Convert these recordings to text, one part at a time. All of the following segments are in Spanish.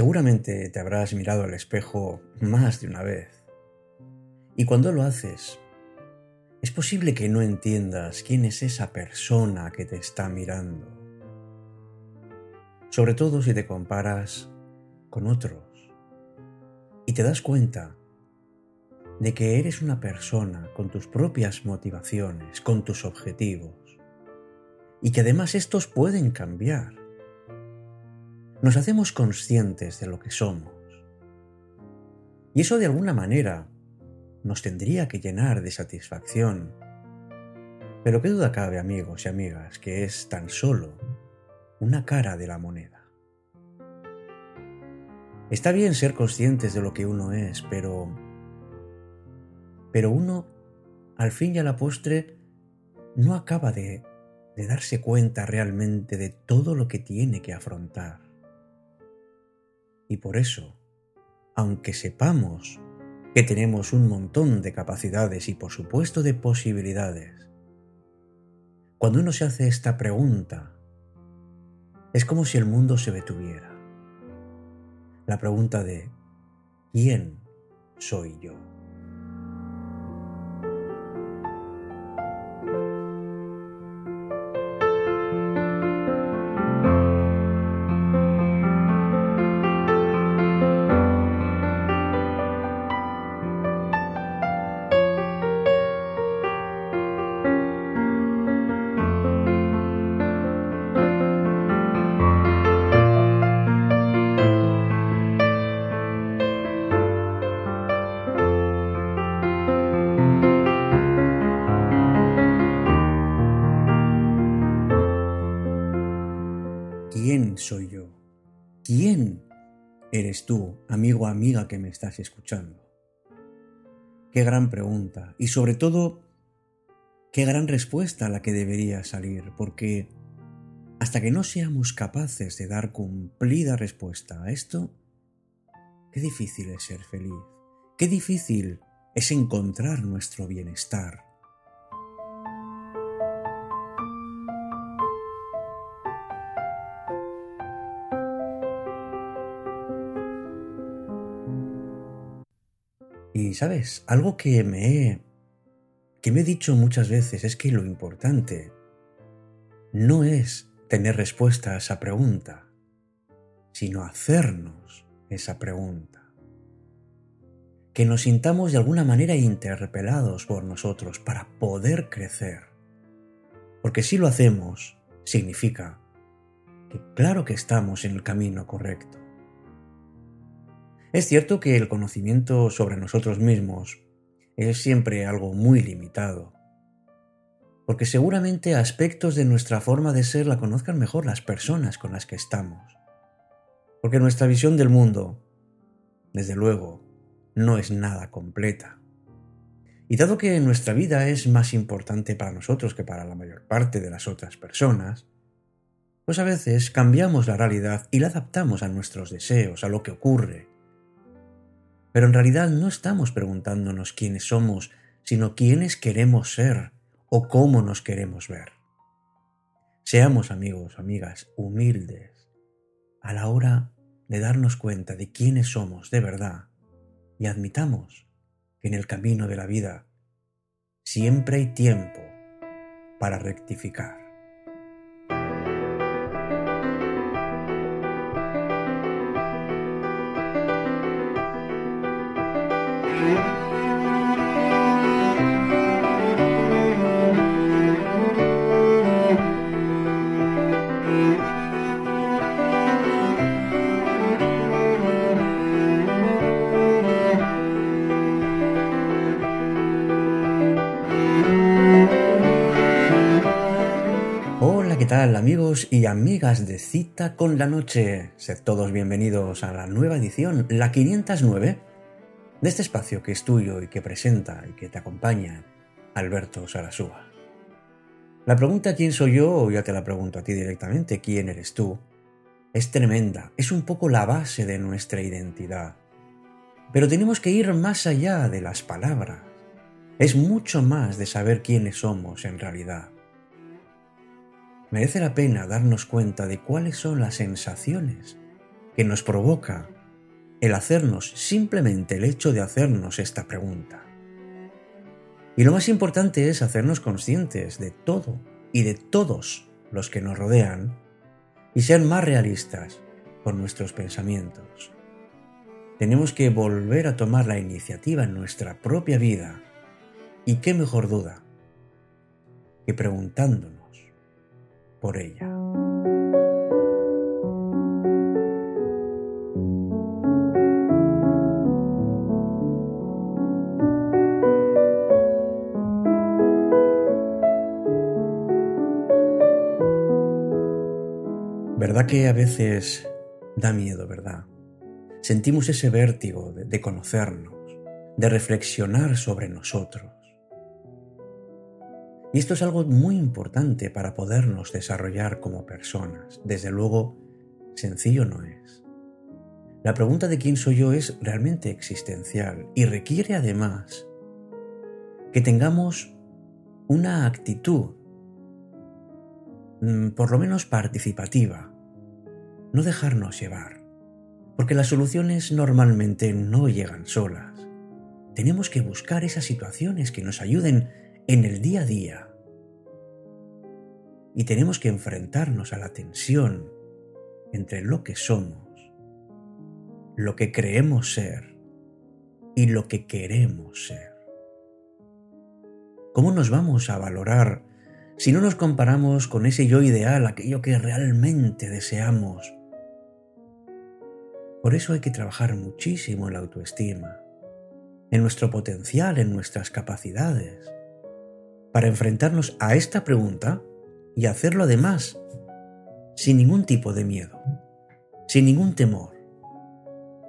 Seguramente te habrás mirado al espejo más de una vez. Y cuando lo haces, es posible que no entiendas quién es esa persona que te está mirando. Sobre todo si te comparas con otros. Y te das cuenta de que eres una persona con tus propias motivaciones, con tus objetivos. Y que además estos pueden cambiar nos hacemos conscientes de lo que somos. Y eso de alguna manera nos tendría que llenar de satisfacción. Pero qué duda cabe, amigos y amigas, que es tan solo una cara de la moneda. Está bien ser conscientes de lo que uno es, pero... Pero uno, al fin y a la postre, no acaba de, de darse cuenta realmente de todo lo que tiene que afrontar. Y por eso, aunque sepamos que tenemos un montón de capacidades y por supuesto de posibilidades, cuando uno se hace esta pregunta, es como si el mundo se detuviera. La pregunta de ¿quién soy yo? Eres tú, amigo o amiga que me estás escuchando? Qué gran pregunta. Y sobre todo, qué gran respuesta la que debería salir, porque hasta que no seamos capaces de dar cumplida respuesta a esto, qué difícil es ser feliz, qué difícil es encontrar nuestro bienestar Y sabes, algo que me he que me he dicho muchas veces es que lo importante no es tener respuesta a esa pregunta, sino hacernos esa pregunta. Que nos sintamos de alguna manera interpelados por nosotros para poder crecer. Porque si lo hacemos, significa que claro que estamos en el camino correcto. Es cierto que el conocimiento sobre nosotros mismos es siempre algo muy limitado, porque seguramente aspectos de nuestra forma de ser la conozcan mejor las personas con las que estamos, porque nuestra visión del mundo, desde luego, no es nada completa. Y dado que nuestra vida es más importante para nosotros que para la mayor parte de las otras personas, pues a veces cambiamos la realidad y la adaptamos a nuestros deseos, a lo que ocurre, pero en realidad no estamos preguntándonos quiénes somos, sino quiénes queremos ser o cómo nos queremos ver. Seamos amigos, amigas, humildes a la hora de darnos cuenta de quiénes somos de verdad y admitamos que en el camino de la vida siempre hay tiempo para rectificar. Amigos y amigas de Cita con la Noche? Sed todos bienvenidos a la nueva edición, la 509, de este espacio que es tuyo y que presenta y que te acompaña Alberto Sarasúa. La pregunta ¿quién soy yo? o ya te la pregunto a ti directamente, ¿quién eres tú? Es tremenda, es un poco la base de nuestra identidad. Pero tenemos que ir más allá de las palabras. Es mucho más de saber quiénes somos en realidad merece la pena darnos cuenta de cuáles son las sensaciones que nos provoca el hacernos simplemente el hecho de hacernos esta pregunta. Y lo más importante es hacernos conscientes de todo y de todos los que nos rodean y ser más realistas con nuestros pensamientos. Tenemos que volver a tomar la iniciativa en nuestra propia vida y qué mejor duda que preguntándonos por ella. ¿Verdad que a veces da miedo, verdad? Sentimos ese vértigo de, conocernos, de reflexionar sobre nosotros. Y esto es algo muy importante para podernos desarrollar como personas. Desde luego, sencillo no es. La pregunta de quién soy yo es realmente existencial y requiere además que tengamos una actitud, mm, por lo menos participativa, no dejarnos llevar, porque las soluciones normalmente no llegan solas. Tenemos que buscar esas situaciones que nos ayuden en el día a día. Y tenemos que enfrentarnos a la tensión entre lo que somos, lo que creemos ser y lo que queremos ser. ¿Cómo nos vamos a valorar si no nos comparamos con ese yo ideal, aquello que realmente deseamos, por eso hay que trabajar muchísimo en la autoestima, en nuestro potencial, en nuestras capacidades, para enfrentarnos a esta pregunta y hacerlo además sin ningún tipo de miedo, sin ningún temor,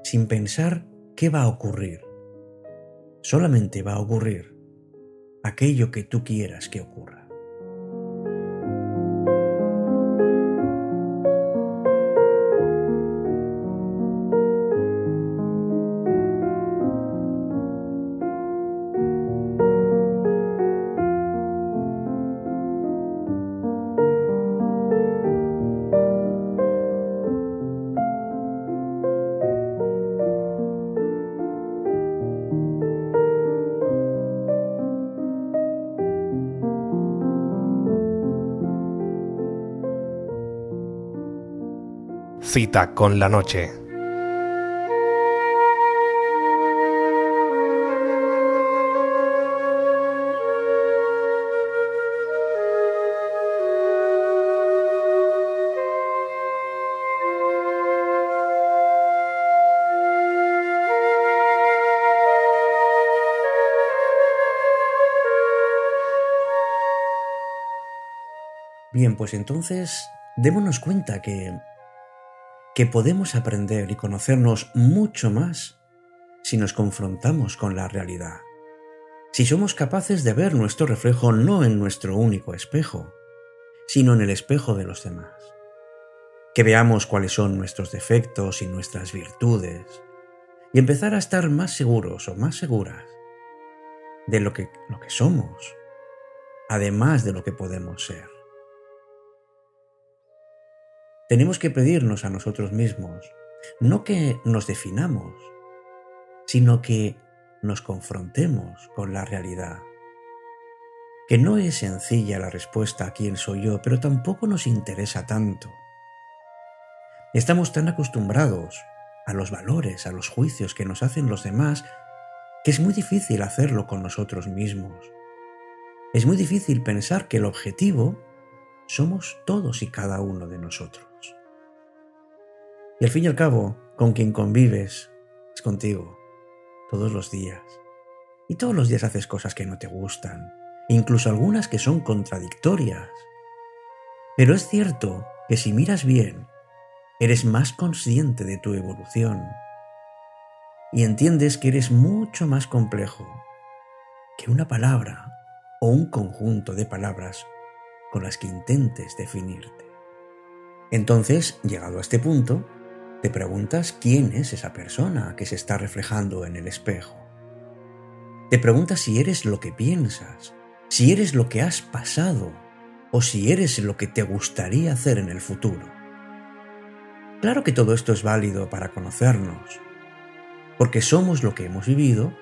sin pensar qué va a ocurrir. Solamente va a ocurrir aquello que tú quieras que ocurra. Cita con la noche. Bien, pues entonces démonos cuenta que que podemos aprender y conocernos mucho más si nos confrontamos con la realidad, si somos capaces de ver nuestro reflejo no en nuestro único espejo, sino en el espejo de los demás, que veamos cuáles son nuestros defectos y nuestras virtudes, y empezar a estar más seguros o más seguras de lo que, lo que somos, además de lo que podemos ser. Tenemos que pedirnos a nosotros mismos, no que nos definamos, sino que nos confrontemos con la realidad. Que no es sencilla la respuesta a quién soy yo, pero tampoco nos interesa tanto. Estamos tan acostumbrados a los valores, a los juicios que nos hacen los demás, que es muy difícil hacerlo con nosotros mismos. Es muy difícil pensar que el objetivo somos todos y cada uno de nosotros. Y al fin y al cabo, con quien convives es contigo, todos los días. Y todos los días haces cosas que no te gustan, incluso algunas que son contradictorias. Pero es cierto que si miras bien, eres más consciente de tu evolución y entiendes que eres mucho más complejo que una palabra o un conjunto de palabras con las que intentes definirte. Entonces, llegado a este punto, te preguntas quién es esa persona que se está reflejando en el espejo. Te preguntas si eres lo que piensas, si eres lo que has pasado o si eres lo que te gustaría hacer en el futuro. Claro que todo esto es válido para conocernos, porque somos lo que hemos vivido,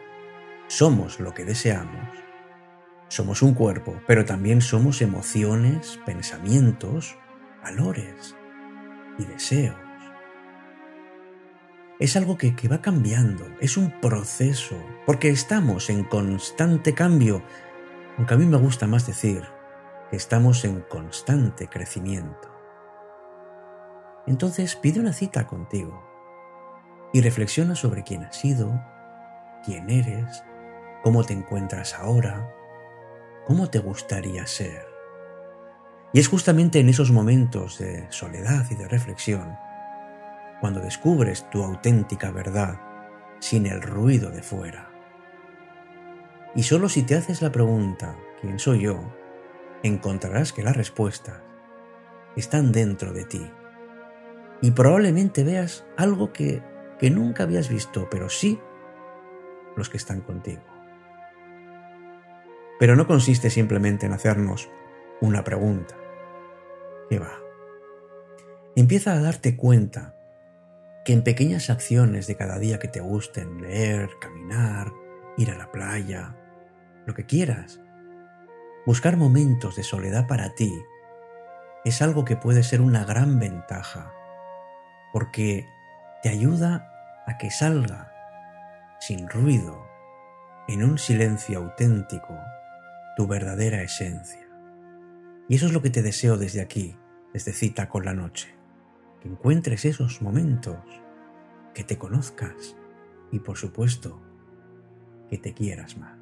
somos lo que deseamos, somos un cuerpo, pero también somos emociones, pensamientos, valores y deseos. Es algo que, que, va cambiando, es un proceso, porque estamos en constante cambio, aunque a mí me gusta más decir que estamos en constante crecimiento. Entonces pide una cita contigo y reflexiona sobre quién has sido, quién eres, cómo te encuentras ahora, cómo te gustaría ser. Y es justamente en esos momentos de soledad y de reflexión cuando descubres tu auténtica verdad sin el ruido de fuera. Y solo si te haces la pregunta, ¿quién soy yo?, encontrarás que las respuestas están dentro de ti. Y probablemente veas algo que, que nunca habías visto, pero sí los que están contigo. Pero no consiste simplemente en hacernos una pregunta. ¿Qué va? Empieza a darte cuenta que en pequeñas acciones de cada día que te gusten, leer, caminar, ir a la playa, lo que quieras, buscar momentos de soledad para ti es algo que puede ser una gran ventaja, porque te ayuda a que salga sin ruido, en un silencio auténtico, tu verdadera esencia. Y eso es lo que te deseo desde aquí, desde cita con la noche, que encuentres esos momentos, que te conozcas y por supuesto, que te quieras más.